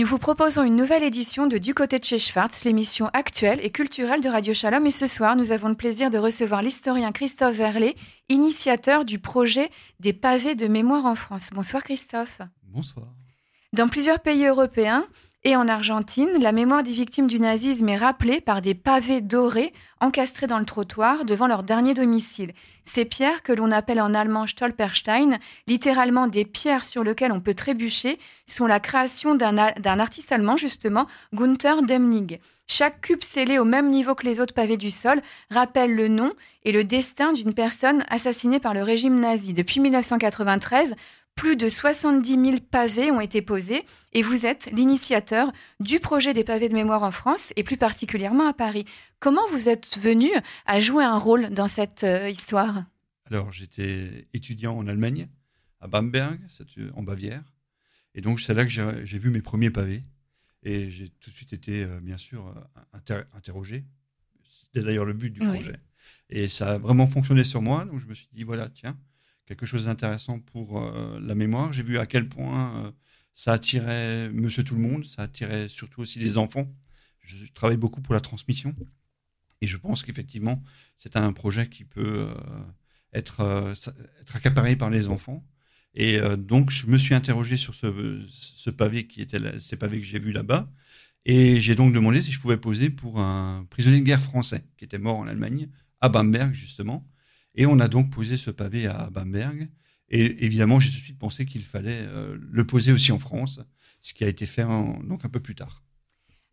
Nous vous proposons une nouvelle édition de Du côté de chez Schwartz, l'émission actuelle et culturelle de Radio Shalom. Et ce soir, nous avons le plaisir de recevoir l'historien Christophe Verlet, initiateur du projet des pavés de mémoire en France. Bonsoir Christophe. Bonsoir. Dans plusieurs pays européens, et en Argentine, la mémoire des victimes du nazisme est rappelée par des pavés dorés encastrés dans le trottoir devant leur dernier domicile. Ces pierres, que l'on appelle en allemand Stolperstein, littéralement des pierres sur lesquelles on peut trébucher, sont la création d'un artiste allemand, justement, Gunther Demnig. Chaque cube scellé au même niveau que les autres pavés du sol rappelle le nom et le destin d'une personne assassinée par le régime nazi. Depuis 1993, plus de 70 000 pavés ont été posés et vous êtes l'initiateur du projet des pavés de mémoire en France et plus particulièrement à Paris. Comment vous êtes venu à jouer un rôle dans cette euh, histoire? Alors, j'étais étudiant en Allemagne, à Bamberg, euh, en Bavière. Et donc, c'est là que j'ai vu mes premiers pavés. Et j'ai tout de suite été, euh, bien sûr, interrogé. C'était d'ailleurs le but du projet. Et ça a vraiment fonctionné sur moi. Donc, je me suis dit, voilà, tiens, quelque chose d'intéressant pour euh, la mémoire. J'ai vu à quel point euh, ça attirait monsieur tout le monde, ça attirait surtout aussi les enfants. Je, travaille beaucoup pour la transmission et je pense qu'effectivement, c'est un projet qui peut euh, être, accaparé par les enfants. Et donc, je me suis interrogé sur ce, pavé qui était ces pavés que j'ai vus là-bas. Et j'ai donc demandé si je pouvais poser pour un prisonnier de guerre français qui était mort en Allemagne, à Bamberg justement. Et on a donc posé ce pavé à Bamberg. Et évidemment, j'ai tout de suite pensé qu'il fallait euh, le poser aussi en France, ce qui a été fait donc un peu plus tard.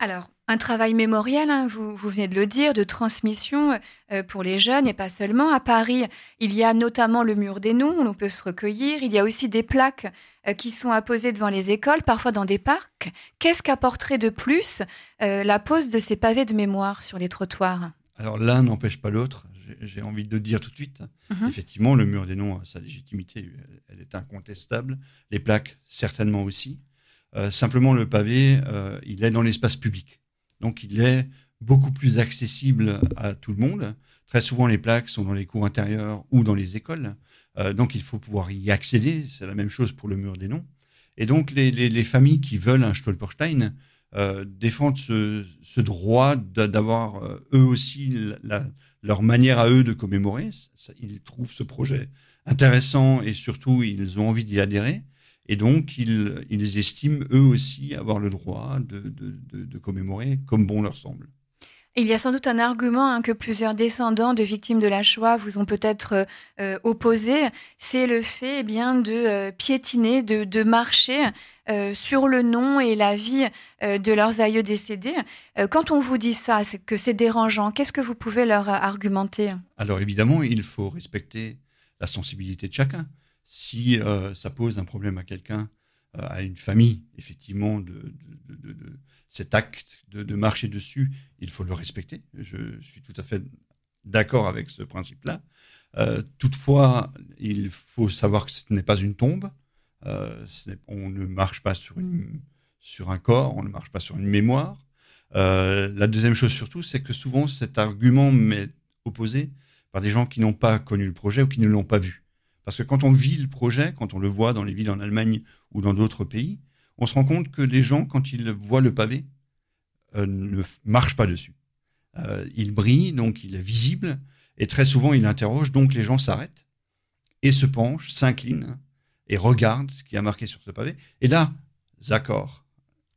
Alors, un travail mémorial, hein, vous, vous, venez de le dire, de transmission euh, pour les jeunes et pas seulement. À Paris, il y a notamment le mur des noms, où l'on peut se recueillir. Il y a aussi des plaques euh, qui sont apposées devant les écoles, parfois dans des parcs. Qu'est-ce qu'apporterait de plus la pose de ces pavés de mémoire sur les trottoirs? Alors l'un n'empêche pas l'autre j'ai envie de dire tout de suite. Mhm. Effectivement, le mur des noms a sa légitimité, elle, est incontestable. Les plaques, certainement aussi. Euh, simplement, le pavé, euh, il est dans l'espace public. Donc, il est beaucoup plus accessible à tout le monde. Très souvent, les plaques sont dans les cours intérieurs ou dans les écoles. Euh, donc, il faut pouvoir y accéder. C'est la même chose pour le mur des noms. Et donc, les, les familles qui veulent un Stolperstein euh, défendent ce, droit d'avoir euh, eux aussi leur manière à eux de commémorer. ils trouvent ce projet intéressant et surtout ils ont envie d'y adhérer. Et donc ils, estiment eux aussi avoir le droit de, commémorer comme bon leur semble. Il y a sans doute un argument hein, que plusieurs descendants de victimes de la Shoah vous ont peut-être euh, euh, opposé, c'est le fait eh bien de piétiner, de, marcher sur le nom et la vie de leurs aïeux décédés. quand on vous dit ça, que c'est dérangeant, qu'est-ce que vous pouvez leur argumenter? Alors évidemment, il faut respecter la sensibilité de chacun. Si ça pose un problème à quelqu'un, à une famille, effectivement, de cet acte de, marcher dessus, il faut le respecter. Je suis tout à fait d'accord avec ce principe-là. Euh, toutefois, il faut savoir que ce n'est pas une tombe. Euh, on ne marche pas sur, un corps, on ne marche pas sur une mémoire. Euh, la deuxième chose surtout, c'est que souvent cet argument m'est opposé par des gens qui n'ont pas connu le projet ou qui ne l'ont pas vu. Parce que quand on vit le projet, quand on le voit dans les villes en Allemagne ou dans d'autres pays, on se rend compte que les gens, quand ils voient le pavé, euh, ne marchent pas dessus. Il brille, donc il est visible, et très souvent il interroge, donc les gens s'arrêtent et se penchent, s'inclinent et regardent ce qui a marqué sur ce pavé. Et là, d'accord,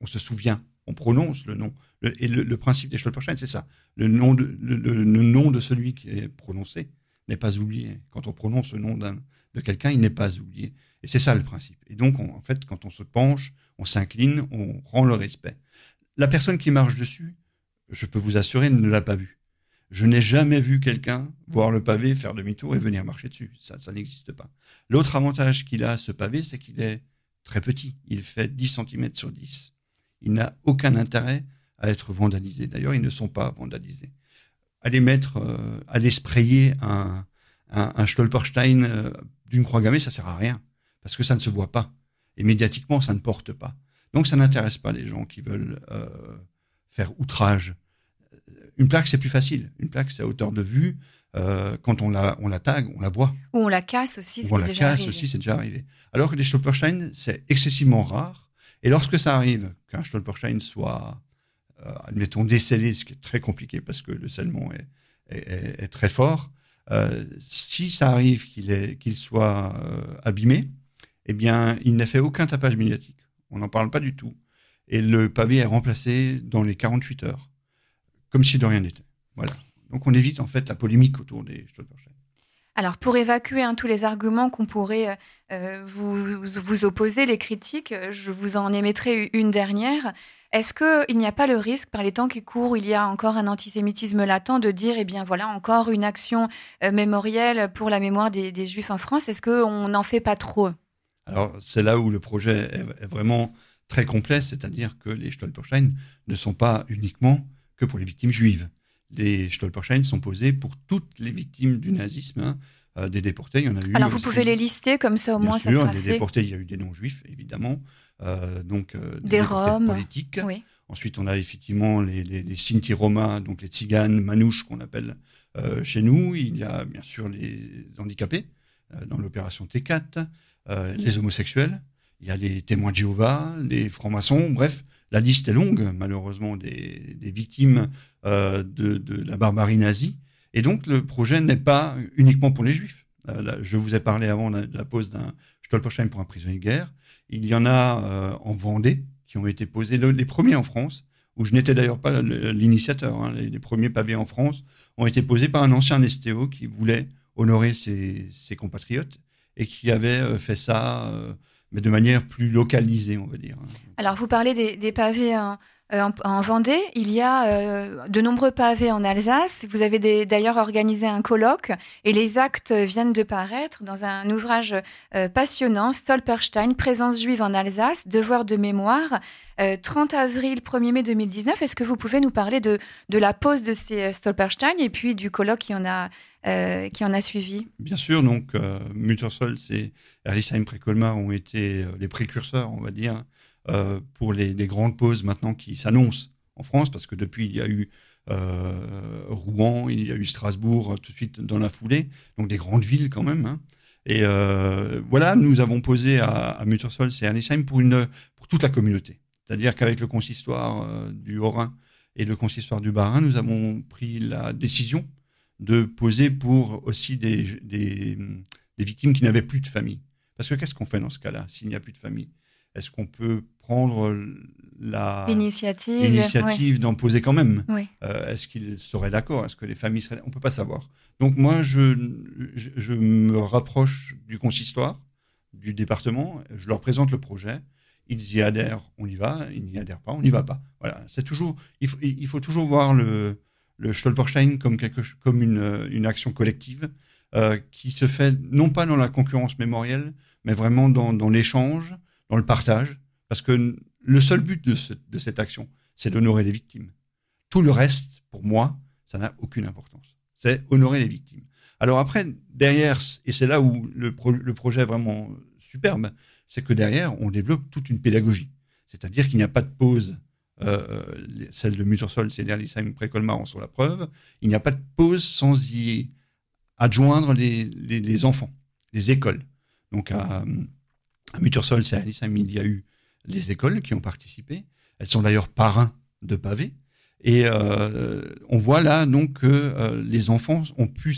on se souvient, on prononce le nom. et le, principe des Stolperstein, c'est ça. Le nom, de, le, nom de celui qui est prononcé n'est pas oublié. Quand on prononce le nom de quelqu'un, il n'est pas oublié. Et c'est ça le principe. Et donc, en fait, quand on se penche, on s'incline, on rend le respect. La personne qui marche dessus, je peux vous assurer, ne l'a pas vu. Je n'ai jamais vu quelqu'un voir le pavé, faire demi-tour et venir marcher dessus. Ça, n'existe pas. L'autre avantage qu'il a, ce pavé, c'est qu'il est très petit. Il fait 10 cm sur 10. Il n'a aucun intérêt à être vandalisé. D'ailleurs, ils ne sont pas vandalisés. Aller mettre, euh, aller sprayer un, un, Stolperstein euh, d'une croix gammée, ça sert à rien parce que ça ne se voit pas. Et médiatiquement, ça ne porte pas. Donc ça n'intéresse pas les gens qui veulent euh, faire outrage. Une plaque, c'est plus facile. Une plaque, c'est à hauteur de vue. Euh, quand on la, on la tag, on la voit. Ou on la casse aussi, c'est déjà on la casse aussi, c'est déjà arrivé. Alors que les Stolperstein, c'est excessivement rare. Et lorsque ça arrive, qu'un Stolperstein soit, euh, admettons, décellé, ce qui est très compliqué parce que le scellement est, très fort, euh, si ça arrive qu'il qu'il soit abîmé, eh bien, il n'a fait aucun tapage médiatique. On n'en parle pas du tout. Et le pavé est remplacé dans les 48 heures, comme si de rien n'était. Voilà. Donc on évite en fait la polémique autour des Stolperstein. Alors, pour évacuer hein, tous les arguments qu'on pourrait euh, vous, vous, opposer, les critiques, je vous en émettrai une dernière. Est-ce qu'il n'y a pas le risque, par les temps qui courent, où il y a encore un antisémitisme latent, de dire, eh bien voilà, encore une action euh, mémorielle pour la mémoire des, Juifs en France? Est-ce qu'on n'en fait pas trop? Alors, c'est là où le projet est, vraiment très complet, c'est-à-dire que les Stolperstein ne sont pas uniquement que pour les victimes juives les Stolperstein sont posés pour toutes les victimes du nazisme. Hein. Euh, des déportés, il y en a eu. Alors vous pouvez les lister comme ça au moins ça sera des déportés, il y a eu des non-juifs évidemment, euh, donc euh, des, Roms politiques. Ensuite, on a effectivement les, les, Sinti Roma, donc les tziganes, manouches qu'on appelle chez nous. Il y a bien sûr les handicapés dans l'opération T4, les homosexuels. Il y a les témoins de Jéhovah, les francs-maçons. Bref, la liste est longue, malheureusement, des, victimes euh, de, la barbarie nazie. Et donc, le projet n'est pas uniquement pour les juifs. Euh, je vous ai parlé avant de la pose d'un Stolperstein pour un prisonnier de guerre. Il y en a euh, en Vendée qui ont été posés, les premiers en France, où je n'étais d'ailleurs pas l'initiateur. Hein. les, premiers pavés en France ont été posés par un ancien STO qui voulait honorer ses, compatriotes et qui avait fait ça, mais de manière plus localisée, on va dire. Hein. Alors, vous parlez des, pavés en, euh, en, Vendée, il y a euh, de nombreux pavés en Alsace. Vous avez d'ailleurs organisé un colloque et les actes viennent de paraître dans un ouvrage euh, passionnant, Stolperstein, Présence juive en Alsace, Devoir de mémoire, 30 avril, 1er mai 2019. Est-ce que vous pouvez nous parler de, de la pose de ces Stolperstein et puis du colloque qui en a, qui en a suivi Bien sûr, donc Muttersholz et Erlisheim Précolmar ont été les précurseurs, on va dire, euh, pour les, grandes pauses maintenant qui s'annoncent en France, parce que depuis, il y a eu euh, Rouen, il y a eu Strasbourg tout de suite dans la foulée, donc des grandes villes quand même. Hein. Et euh, voilà, nous avons posé à, à Muttersol et Ernesheim pour, pour toute la communauté. C'est-à-dire qu'avec le consistoire du Haut-Rhin et le consistoire du Bas-Rhin, nous avons pris la décision de poser pour aussi des, des, des victimes qui n'avaient plus de famille. Parce que qu'est-ce qu'on fait dans ce cas-là s'il n'y a plus de famille? Est-ce qu'on peut prendre la l'initiative d'en poser quand même? Euh, Est-ce qu'ils seraient d'accord? Est-ce que les familles seraient On ne peut pas savoir. Donc moi, je, je, me rapproche du consistoire, du département, je leur présente le projet. Ils y adhèrent, on y va. Ils n'y adhèrent pas, on n'y va pas. Voilà. C'est toujours. Il faut, il faut, toujours voir le, le Stolperstein comme quelque, comme une, une action collective euh, qui se fait non pas dans la concurrence mémorielle, mais vraiment dans, dans l'échange dans le partage, parce que le seul but de, cette action, c'est d'honorer les victimes. Tout le reste, pour moi, ça n'a aucune importance. C'est honorer les victimes. Alors après, derrière, et c'est là où le, projet est vraiment superbe, c'est que derrière, on développe toute une pédagogie. C'est-à-dire qu'il n'y a pas de pause. Euh, celle de Muttersol, c'est Lisheim Précolmar en sont la preuve. Il n'y a pas de pause sans y adjoindre les, enfants, les écoles. Donc à, à Muttersol, c'est Alice il y a eu les écoles qui ont participé. Elles sont d'ailleurs parrains de pavés. Et euh, on voit là donc que euh, les enfants ont pu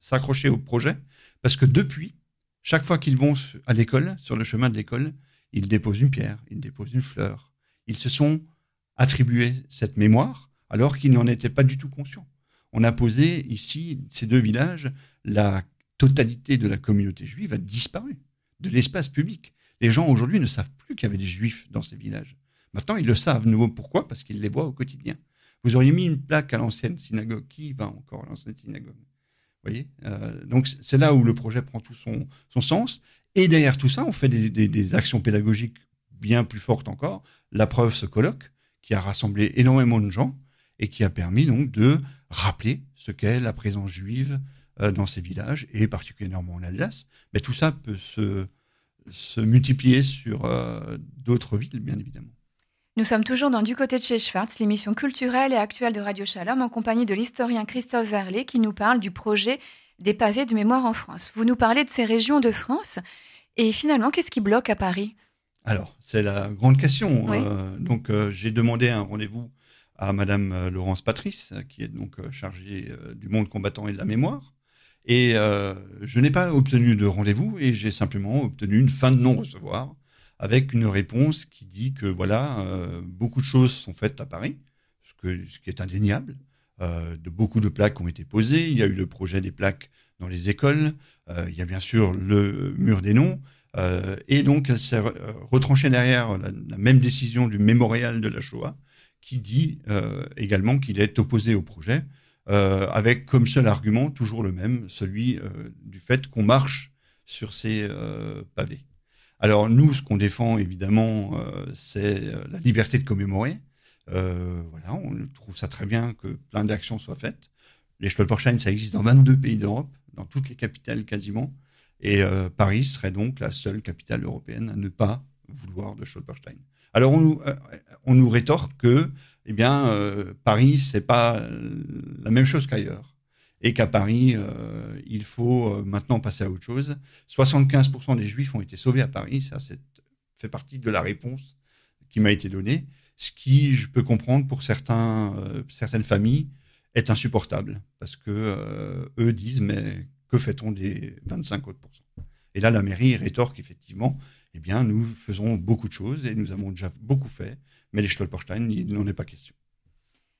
s'accrocher au projet parce que depuis, chaque fois qu'ils vont à l'école, sur le chemin de l'école, ils déposent une pierre, ils déposent une fleur. Ils se sont attribués cette mémoire alors qu'ils n'en étaient pas du tout conscients. On a posé ici, ces deux villages, la totalité de la communauté juive a disparu de l'espace public. Les gens aujourd'hui ne savent plus qu'il y avait des juifs dans ces villages. Maintenant, ils le savent. Nouveau, pourquoi? Parce qu'ils les voient au quotidien. Vous auriez mis une plaque à l'ancienne synagogue. Qui va encore à l'ancienne synagogue? Vous voyez? Euh, Donc, c'est là où le projet prend tout son, sens. Et derrière tout ça, on fait des, actions pédagogiques bien plus fortes encore. La preuve, ce colloque, qui a rassemblé énormément de gens et qui a permis donc de rappeler ce qu'est la présence juive euh, dans ces villages, et particulièrement en Alsace. Mais tout ça peut se, se multiplier sur euh, d'autres villes, bien évidemment. Nous sommes toujours dans Du côté de chez Schwartz, l'émission culturelle et actuelle de Radio Shalom, en compagnie de l'historien Christophe Verlet, qui nous parle du projet des pavés de mémoire en France. Vous nous parlez de ces régions de France, et finalement, qu'est-ce qui bloque à Paris? Alors, c'est la grande question. donc, j'ai demandé un rendez-vous à Madame Laurence Patrice, qui est donc chargée du monde combattant et de la mémoire. Et je n'ai pas obtenu de rendez-vous et j'ai simplement obtenu une fin de non-recevoir avec une réponse qui dit que voilà, beaucoup de choses sont faites à Paris, ce, que, ce qui est indéniable. Euh, de beaucoup de plaques ont été posées. Il y a eu le projet des plaques dans les écoles. Euh, il y a bien sûr le mur des noms. Euh, et donc, elle s'est retranchée derrière la, même décision du mémorial de la Shoah, qui dit également qu'il est opposé au projet, avec comme seul argument toujours le même, celui du fait qu'on marche sur ces pavés. Alors nous, ce qu'on défend évidemment, c'est la liberté de commémorer. Euh, voilà, on trouve ça très bien que plein d'actions soient faites. Les Stolperstein, ça existe dans 22 pays d'Europe, dans toutes les capitales quasiment. Et euh, Paris serait donc la seule capitale européenne à ne pas vouloir de Stolperstein. Alors on nous, euh, on nous rétorque que, eh bien, Paris c'est pas la même chose qu'ailleurs, et qu'à Paris il faut maintenant passer à autre chose. 75% des Juifs ont été sauvés à Paris, ça fait partie de la réponse qui m'a été donnée ce qui, je peux comprendre pour certains, euh, certaines familles, est insupportable parce que euh, eux disent mais que fait-on des 25 autres Et là, la mairie rétorque effectivement, eh bien, nous faisons beaucoup de choses et nous avons déjà beaucoup fait, mais les Stolperstein, il n'en est pas question.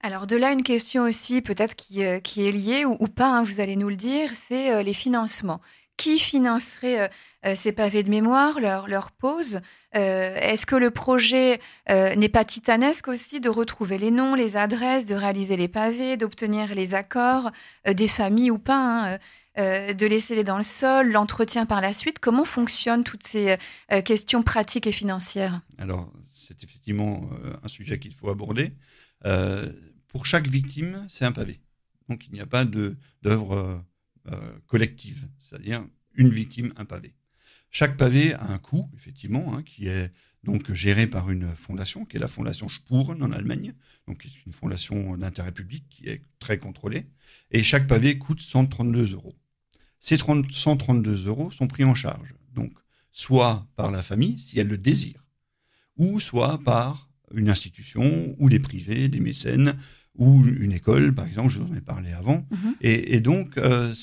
Alors de là, une question aussi peut-être qui, euh, qui, est liée ou, pas, hein, vous allez nous le dire, c'est les financements. Qui financerait euh, euh, ces pavés de mémoire, leur, leur pose? Euh, Est-ce que le projet n'est pas titanesque aussi de retrouver les noms, les adresses, de réaliser les pavés, d'obtenir les accords des familles ou pas hein, de laisser les dans le sol, l'entretien par la suite? Comment fonctionnent toutes ces questions pratiques et financières? Alors, c'est effectivement un sujet qu'il faut aborder. pour chaque victime, c'est un pavé. Donc, il n'y a pas d'œuvre euh, collective, c'est-à-dire une victime, un pavé. Chaque pavé a un coût, effectivement, hein, qui est donc géré par une fondation, qui est la fondation Spuren en Allemagne, donc qui est une fondation d'intérêt public qui est très contrôlée. Et chaque pavé coûte 132 euros. Ces 132 euros sont pris en charge, donc soit par la famille, si elle le désire, ou soit par une institution, ou des privés, des mécènes, ou une école, par exemple, je vous en ai parlé avant. Mhm. et, donc, euh,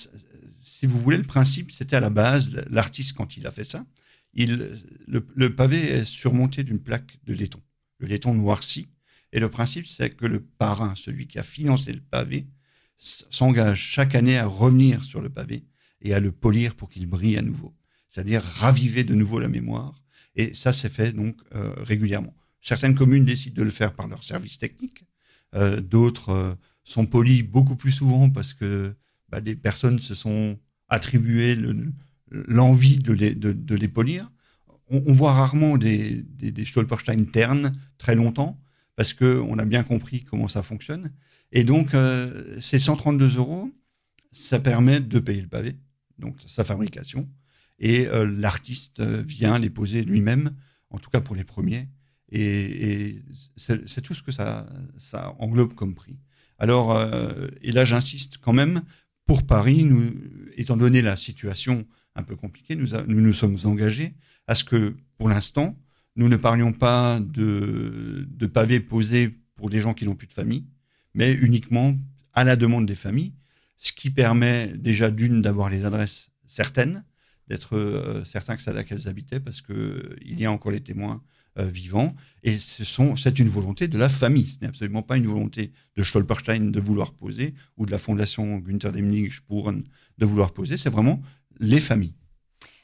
si vous voulez, le principe, c'était à la base, l'artiste, quand il a fait ça, il, le, pavé est surmonté d'une plaque de laiton, le laiton noirci. Et le principe, c'est que le parrain, celui qui a financé le pavé, s'engage chaque année à revenir sur le pavé et à le polir pour qu'il brille à nouveau. C'est-à-dire raviver de nouveau la mémoire. Et ça, c'est fait donc euh, régulièrement. Certaines communes décident de le faire par leur service technique. Euh, d'autres euh, sont polis beaucoup plus souvent parce que bah, des personnes se sont attribuées l'envie de, les, de, les polir. On, voit rarement des, des, Stolperstein ternes très longtemps parce qu'on a bien compris comment ça fonctionne. Et donc, euh, ces 132 euros, ça permet de payer le pavé, donc sa fabrication. Et l'artiste vient les poser lui-même, en tout cas pour les premiers. Et, c'est tout ce que ça, englobe comme prix. Alors, euh, et là j'insiste quand même, pour Paris, étant donné la situation un peu compliquée, nous, nous sommes engagés à ce que, pour l'instant, nous ne parlions pas de, pavés posés pour des gens qui n'ont plus de famille, mais uniquement à la demande des familles, ce qui permet déjà d'une d'avoir les adresses certaines, d'être euh, certain que c'est là qu'elles habitaient, parce qu'il y a encore les témoins euh, vivants. Et c'est une volonté de la famille. Ce n'est absolument pas une volonté de Stolperstein de vouloir poser ou de la fondation Günther Demnig pour de vouloir poser. C'est vraiment les familles.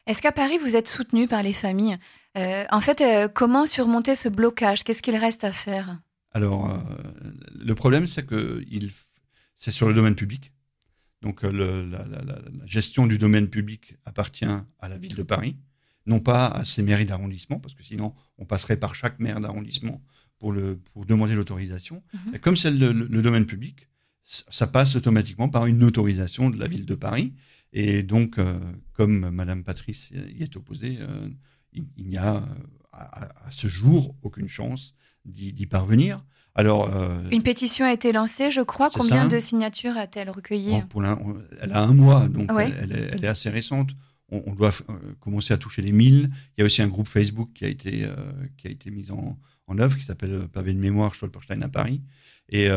Est-ce qu'à Paris, vous êtes soutenu par les familles? Euh, En fait, euh, comment surmonter ce blocage? Qu'est-ce qu'il reste à faire? Alors, le problème, c'est que c'est sur le domaine public. Donc, la, gestion du domaine public appartient à la ville de Paris non pas à ces mairies d'arrondissement, parce que sinon on passerait par chaque maire d'arrondissement pour, le, pour demander l'autorisation. Mhm. Comme c'est le, domaine public, ça passe automatiquement par une autorisation de la ville de Paris. Et donc, euh, comme Madame Patrice y est opposée, euh, il, n'y a à, ce jour aucune chance d'y parvenir. Alors, euh, une pétition a été lancée, je crois. Combien de signatures a-t-elle recueilli Elle a un mois, donc elle, est assez récente on, doit commencer à toucher les 1000. Il y a aussi un groupe Facebook qui a été, qui a été mis en, œuvre qui s'appelle Pavé de mémoire Stolperstein à Paris. Et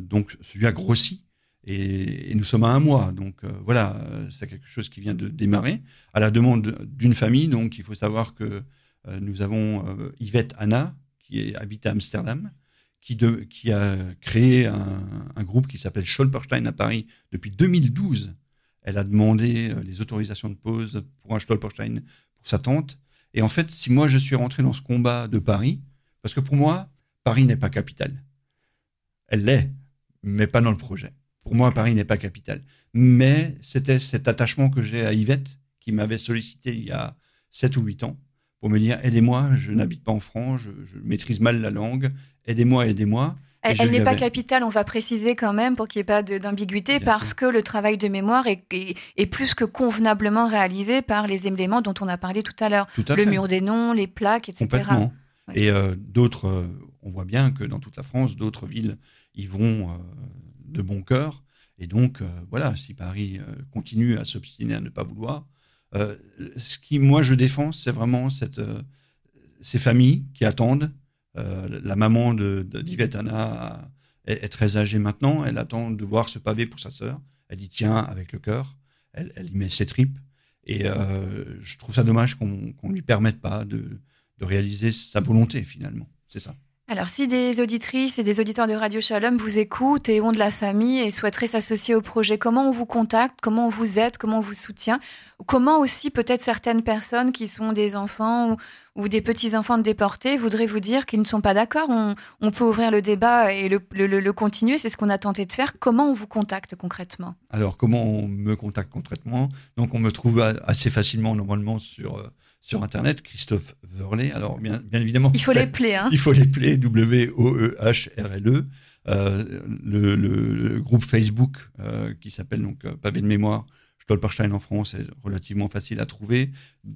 donc, celui a grossi. Et, nous sommes à un mois. Donc voilà, c'est quelque chose qui vient de démarrer à la demande d'une famille. Donc il faut savoir que nous avons Yvette Anna, qui habite à Amsterdam, qui, a créé un, groupe qui s'appelle Stolperstein à Paris depuis 2012. Elle a demandé euh, les autorisations de pause pour un Stolperstein pour sa tante. Et en fait, si moi je suis rentré dans ce combat de Paris, parce que pour moi, Paris n'est pas capitale. Elle l'est, mais pas dans le projet. Pour moi, Paris n'est pas capitale. Mais c'était cet attachement que j'ai à Yvette, qui m'avait sollicité il y a 7 ou 8 ans, pour me dire aidez-moi, je n'habite pas en France, je, maîtrise mal la langue, aidez-moi, aidez-moi. Elle, n'est pas capitale, on va préciser quand même pour qu'il n'y ait pas d'ambiguïté, parce que le travail de mémoire est, est, plus que convenablement réalisé par les éléments dont on a parlé tout à l'heure. Le mur des noms, les plaques, etc. Complètement. Et euh, d'autres, euh, on voit bien que dans toute la France, d'autres villes y vont euh, de bon cœur. Et donc, voilà, si Paris continue à s'obstiner à ne pas vouloir, euh, ce qui, moi, je défends, c'est vraiment euh, ces familles qui attendent. Euh, la maman de, Anna est, très âgée maintenant. Elle attend de voir ce pavé pour sa sœur. Elle y tient avec le cœur. Elle, y met ses tripes. Et je trouve ça dommage qu'on ne lui permette pas de réaliser sa volonté, finalement. C'est ça. Alors, si des auditrices et des auditeurs de Radio Shalom vous écoutent et ont de la famille et souhaiteraient s'associer au projet, comment on vous contacte Comment on vous aide Comment on vous soutient Comment aussi, peut-être, certaines personnes qui sont des enfants ou, des petits-enfants de déportés voudraient vous dire qu'ils ne sont pas d'accord on, peut ouvrir le débat et le, continuer. C'est ce qu'on a tenté de faire. Comment on vous contacte concrètement? Alors, comment on me contacte concrètement? Donc, on me trouve assez facilement, normalement, sur euh, sur Internet, Christophe Verlet. Alors, bien, bien évidemment. Il faut les plaies, hein. Il faut les plaies, W-O-E-H-R-L-E. E. Euh, le, groupe Facebook euh, qui s'appelle donc euh, Pavé de mémoire Stolperstein en France est relativement facile à trouver.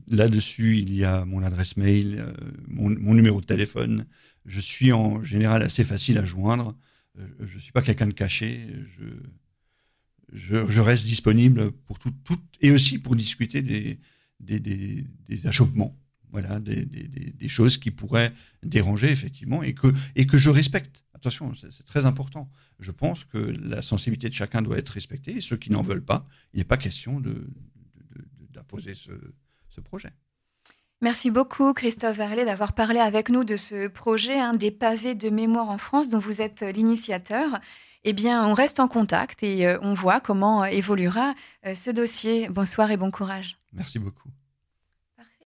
Là-dessus, il y a mon adresse mail, mon, numéro de téléphone. Je suis en général assez facile à joindre. je ne suis pas quelqu'un de caché. Je, je, reste disponible pour tout, tout, et aussi pour discuter des, des, des, achoppements, voilà, des, des, choses qui pourraient déranger effectivement et que, et que je respecte. Attention, c'est très important. Je pense que la sensibilité de chacun doit être respectée et ceux qui n'en veulent pas, il n'est pas question d'imposer ce, ce, projet. Merci beaucoup Christophe Verlet d'avoir parlé avec nous de ce projet un des pavés de mémoire en France dont vous êtes l'initiateur. Eh bien, on reste en contact et euh, on voit comment évoluera euh, ce dossier. Bonsoir et bon courage. Merci beaucoup.